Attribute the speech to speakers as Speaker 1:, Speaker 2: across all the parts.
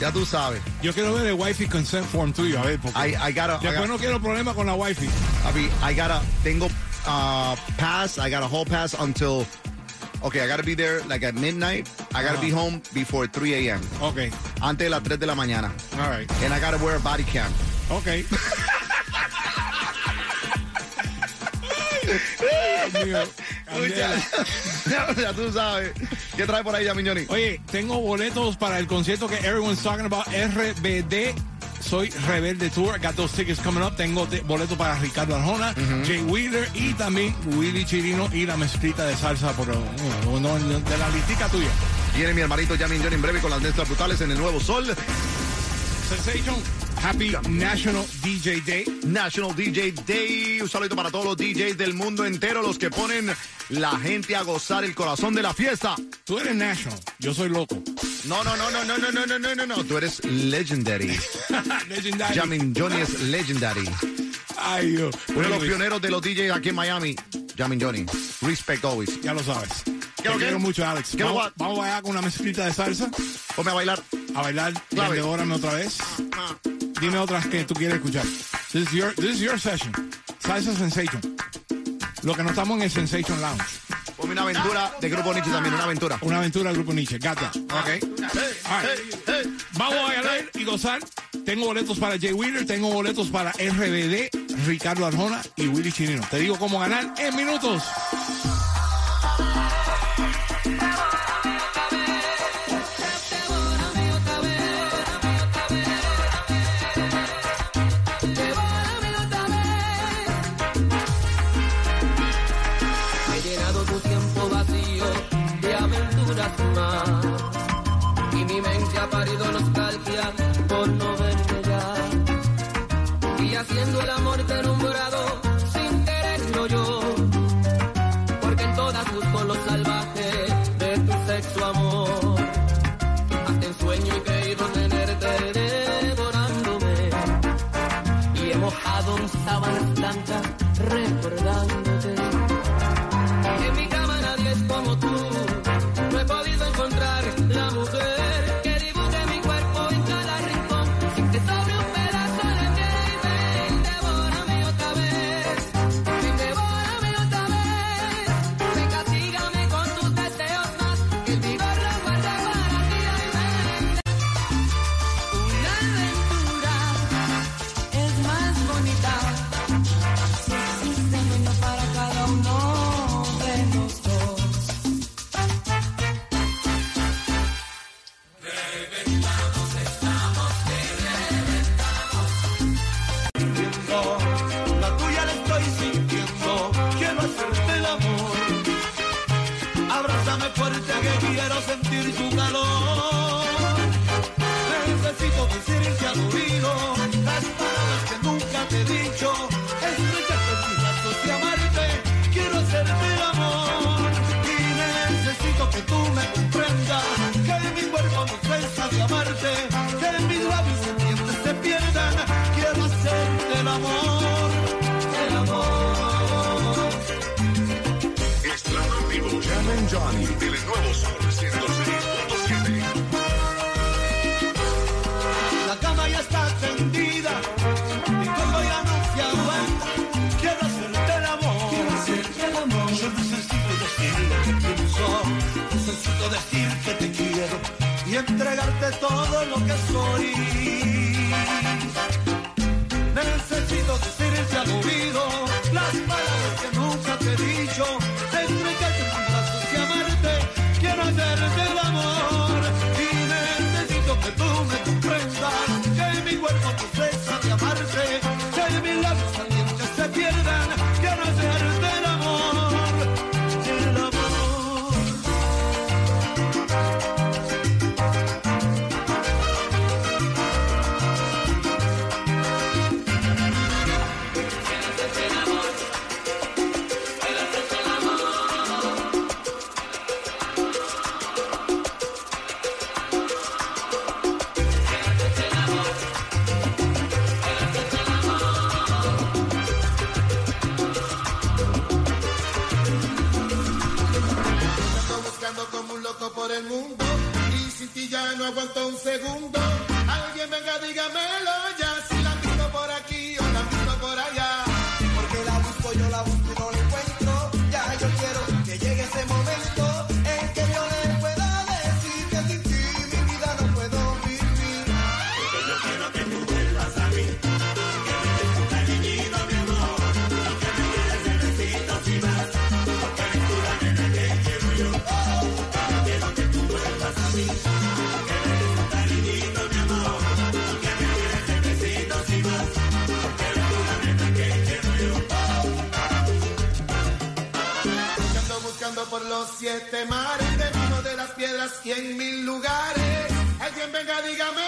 Speaker 1: ya tú sabes.
Speaker 2: Yo quiero ver el wifi consent form tuyo, a ver, porque
Speaker 1: I, I gotta, I
Speaker 2: después
Speaker 1: gotta,
Speaker 2: no quiero problemas con la wifi.
Speaker 1: I, gotta, tengo uh, pass, I got a whole pass until, okay, I gotta be there like at midnight. I gotta be home before 3 a.m.
Speaker 2: Ok,
Speaker 1: Antes de las 3 de la mañana.
Speaker 2: all right.
Speaker 1: And I gotta wear a body cam.
Speaker 2: Ok. Dios mío, Candela.
Speaker 1: ya, ya tú sabes. ¿Qué trae por ahí, Yamin Johnny?
Speaker 2: Oye, tengo boletos para el concierto que everyone's talking about, RBD. Soy Rebelde Tour. Got those tickets coming up. Tengo te- boletos para Ricardo Arjona, Jay Wheeler y también Willy Chirino y la mezclita de salsa por, uh, no, de la listica tuya.
Speaker 1: Viene mi hermanito Yamin Johnny en breve con las mezclas brutales en el Nuevo Sol.
Speaker 2: Sensation, Happy National DJ Day.
Speaker 1: National DJ Day. Un saludo para todos los DJs del mundo entero, los que ponen la gente a gozar el corazón de la fiesta.
Speaker 2: Tú eres National, yo soy loco.
Speaker 1: No, no, no, no, no, no, no, no, no, no, no. Tú eres legendary.
Speaker 2: Legendary.
Speaker 1: Jamin Johnny es legendary.
Speaker 2: Ay, Dios.
Speaker 1: Uno de los pioneros de los DJs aquí en Miami. Jamin Johnny. Respect always.
Speaker 2: Ya lo sabes. Te
Speaker 1: que?
Speaker 2: quiero mucho, Alex.
Speaker 1: ¿Qué lo
Speaker 2: Vamos,
Speaker 1: what?
Speaker 2: vamos allá con una mezclita de salsa
Speaker 1: Ponme a bailar.
Speaker 2: a bailar.
Speaker 1: Clave.
Speaker 2: Vendedórame otra vez. Dime otras que tú quieres escuchar. This is your, this is your session. Salsa Sensation. Lo que no estamos en el Sensation Lounge.
Speaker 1: Ponme una aventura de Grupo Nietzsche también, una aventura.
Speaker 2: Una aventura del grupo Nietzsche. Gata. Ok. All right. Vamos a bailar y gozar. Tengo boletos para Jay Wheeler, tengo boletos para RBD, Ricardo Arjona y Willy Chirino. Te digo cómo ganar en minutos.
Speaker 3: lavar recordando Papito, con
Speaker 4: silenciador todo lo que soy. Necesito decirte al oído de
Speaker 5: las piedras y en mil lugares. Alguien venga, dígamelo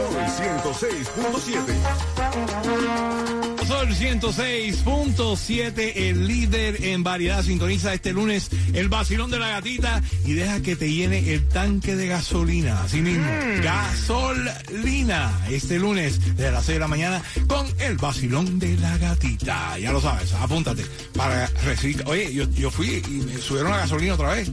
Speaker 6: Sol 106.7.
Speaker 2: Sol 106.7, el líder en variedad. Sintoniza este lunes el vacilón de la gatita y deja que te llene el tanque de gasolina. Así mismo, gasolina. Este lunes de las 6 de la mañana con el vacilón de la gatita. Ya lo sabes, apúntate para recibir. Oye, yo, yo fui y me subieron la gasolina otra vez.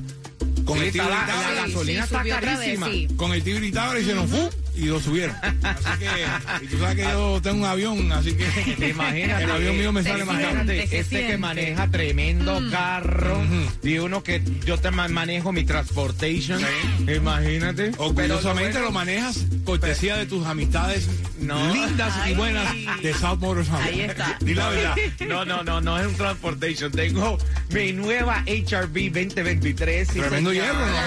Speaker 2: Con el
Speaker 7: está la- gasolina
Speaker 8: sí,
Speaker 7: está
Speaker 8: vez,
Speaker 7: carísima.
Speaker 8: sí.
Speaker 2: con el tío gritaba y hicieron fu y lo subieron. Así que, y tú sabes que yo tengo un avión, así que
Speaker 7: Imagínate.
Speaker 2: el avión mío me sale más caro.
Speaker 7: Este que maneja tremendo
Speaker 8: Mm.
Speaker 7: carro y uno que yo te ma- manejo mi transportation. Imagínate.
Speaker 2: Orgullosamente
Speaker 7: Pero
Speaker 2: lo manejas cortesía de tus amistades
Speaker 7: No.
Speaker 2: lindas y buenas de South Motors.
Speaker 8: Ahí está.
Speaker 2: Di la verdad.
Speaker 7: No, no, no, no es un transportation. Tengo mi nueva HRV 2023. sí,
Speaker 2: Tremendo
Speaker 7: señor.
Speaker 2: hierro, ¿no?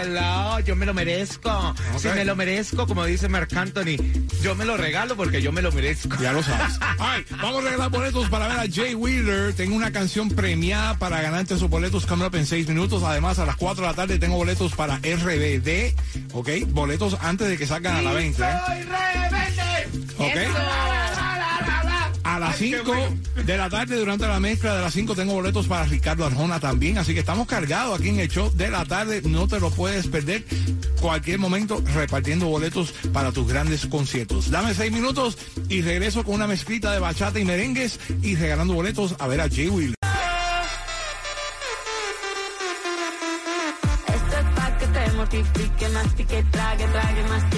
Speaker 7: Hello, yo me lo merezco. Si me lo merezco, como dice Marc Anthony, yo me lo regalo porque yo me lo merezco.
Speaker 2: Ya lo sabes. Ay, vamos a regalar boletos para ver a Jay Wheeler. Tengo una canción premiada para ganarte esos boletos coming up en seis minutos. Además, a las 4 de la tarde tengo boletos para RBD. ¿Ok? Boletos antes de que salgan a la venta. ¿eh? ¿Ok? A las 5 de la tarde, durante la mezcla de las 5, tengo boletos para Ricardo Arjona también. Así que estamos cargados aquí en el show de la tarde. No te lo puedes perder. Cualquier momento repartiendo boletos para tus grandes conciertos. Dame 6 minutos y regreso con una mezclita de bachata y merengues y regalando boletos a ver a Jay Wheeler.
Speaker 9: Esto es pa' que te mortifique, mastique, trague, trague, mastique.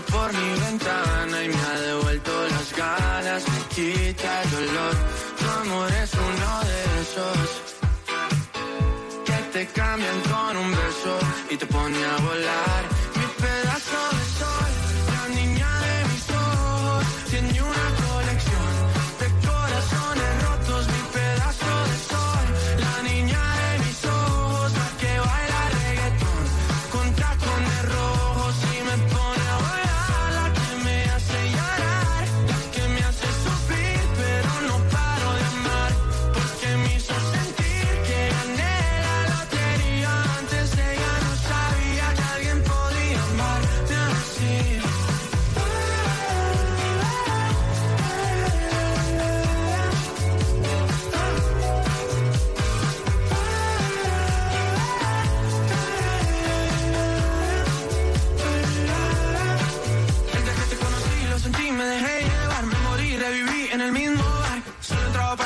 Speaker 8: por
Speaker 9: mi ventana y me ha devuelto las ganas, me quita el dolor. Tu amor es uno de esos te cambian con un beso y te pone a volar.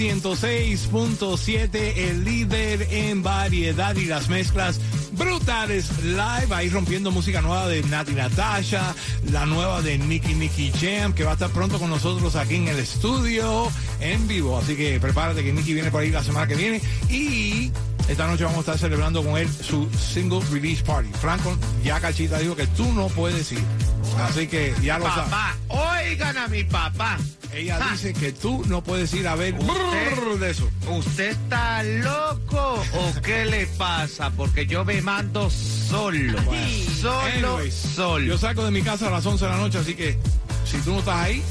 Speaker 2: 106.7, el líder en variedad y las mezclas brutales live. Ahí rompiendo música nueva de Nati Natasha, la nueva de Nicky Nicky Jam, que va a estar pronto con nosotros aquí en el estudio en vivo. Así que prepárate que Nicky viene por ahí la semana que viene. Y esta noche vamos a estar celebrando con él su single release party. Franco ya cachita dijo que tú no puedes ir. Así que ya lo sabes.
Speaker 7: Papá, oigan a mi papá.
Speaker 2: Ella dice que tú no puedes ir a ver
Speaker 7: Usted-
Speaker 2: de eso.
Speaker 7: ¿Usted está loco o qué le pasa? Porque yo me mando solo. Solo,
Speaker 2: Anyways,
Speaker 7: solo.
Speaker 2: Yo salgo de mi casa a las 11 de la noche, así que si tú no estás ahí,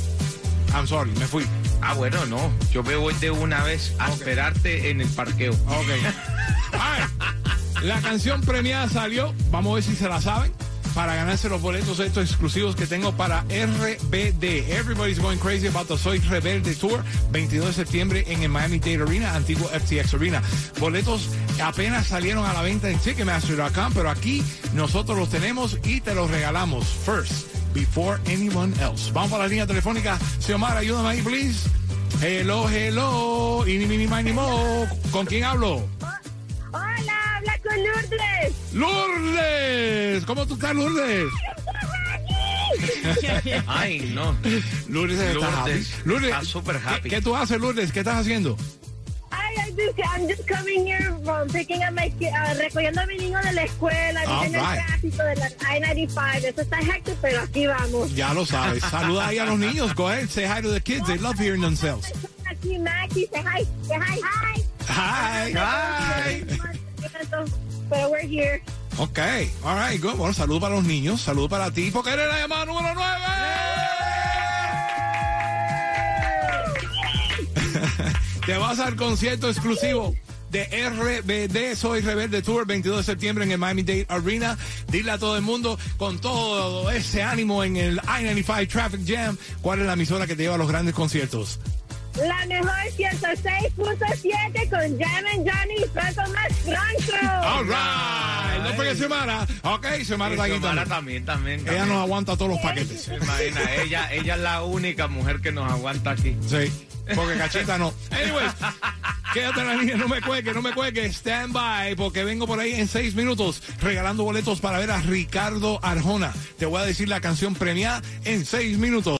Speaker 2: I'm sorry, me fui.
Speaker 7: Ah, bueno, no. Yo me voy de una vez a esperarte en el parqueo.
Speaker 2: Ok. A ver, la canción premiada salió. Vamos a ver si se la saben. Para ganarse los boletos estos exclusivos que tengo para RBD. Everybody's going crazy about the Soy Rebelde Tour, 22 de septiembre en el Miami Dade Arena, antiguo FTX Arena. Boletos apenas salieron a la venta en Ticketmaster.com, pero aquí nosotros los tenemos y te los regalamos first, before anyone else. Vamos para la línea telefónica. Xiomara, ayúdame ahí, please. Hello, hello. Ini, mini, mini, mo. ¿Con quién hablo?
Speaker 10: Habla con Lourdes.
Speaker 2: Lourdes. ¿Cómo tú estás, Lourdes?
Speaker 7: Ay, no.
Speaker 2: Lourdes está happy.
Speaker 7: Lourdes está súper happy.
Speaker 2: ¿qué, qué tú haces, Lourdes? ¿Qué estás haciendo?
Speaker 10: Ay, I'm just, I'm just coming here from picking up my kid, uh, recogiendo a mi niño de la escuela,
Speaker 2: All
Speaker 10: viene
Speaker 2: right.
Speaker 10: el tráfico de la I-95. Eso está hectic, pero aquí vamos.
Speaker 2: Ya lo sabes. Saluda ahí a los niños. Go ahead. Say hi to the kids. They love hearing themselves.
Speaker 10: Aquí, Mackie, say hi, say hi. Hi.
Speaker 2: Hi. Hi.
Speaker 10: Pero we're here.
Speaker 2: Ok. All right. Good. Bueno, saludo para los niños. Saludo para ti. Porque eres la llamada número 9. Te vas al concierto exclusivo de RBD, Soy Rebelde Tour, 22 de septiembre en el Miami Dade Arena. Dile a todo el mundo, con todo ese ánimo en el I-95 Traffic Jam, cuál es la emisora que te lleva a los grandes conciertos.
Speaker 10: La mejor 106.7 con Jam and Johnny y Franco más Franco.
Speaker 2: All right. No fue que Semana. Ok, Semana está aquí
Speaker 7: Xiomara
Speaker 2: también.
Speaker 7: también, también.
Speaker 2: Ella nos aguanta todos los paquetes.
Speaker 7: Se imagina, ella, ella es la única mujer que nos aguanta aquí.
Speaker 2: Sí, porque cachita no. Anyways, quédate en la línea, no me cuelgue, no me cuelgue. Stand by, porque vengo por ahí en seis minutos regalando boletos para ver a Ricardo Arjona. Te voy a decir la canción premiada en seis minutos.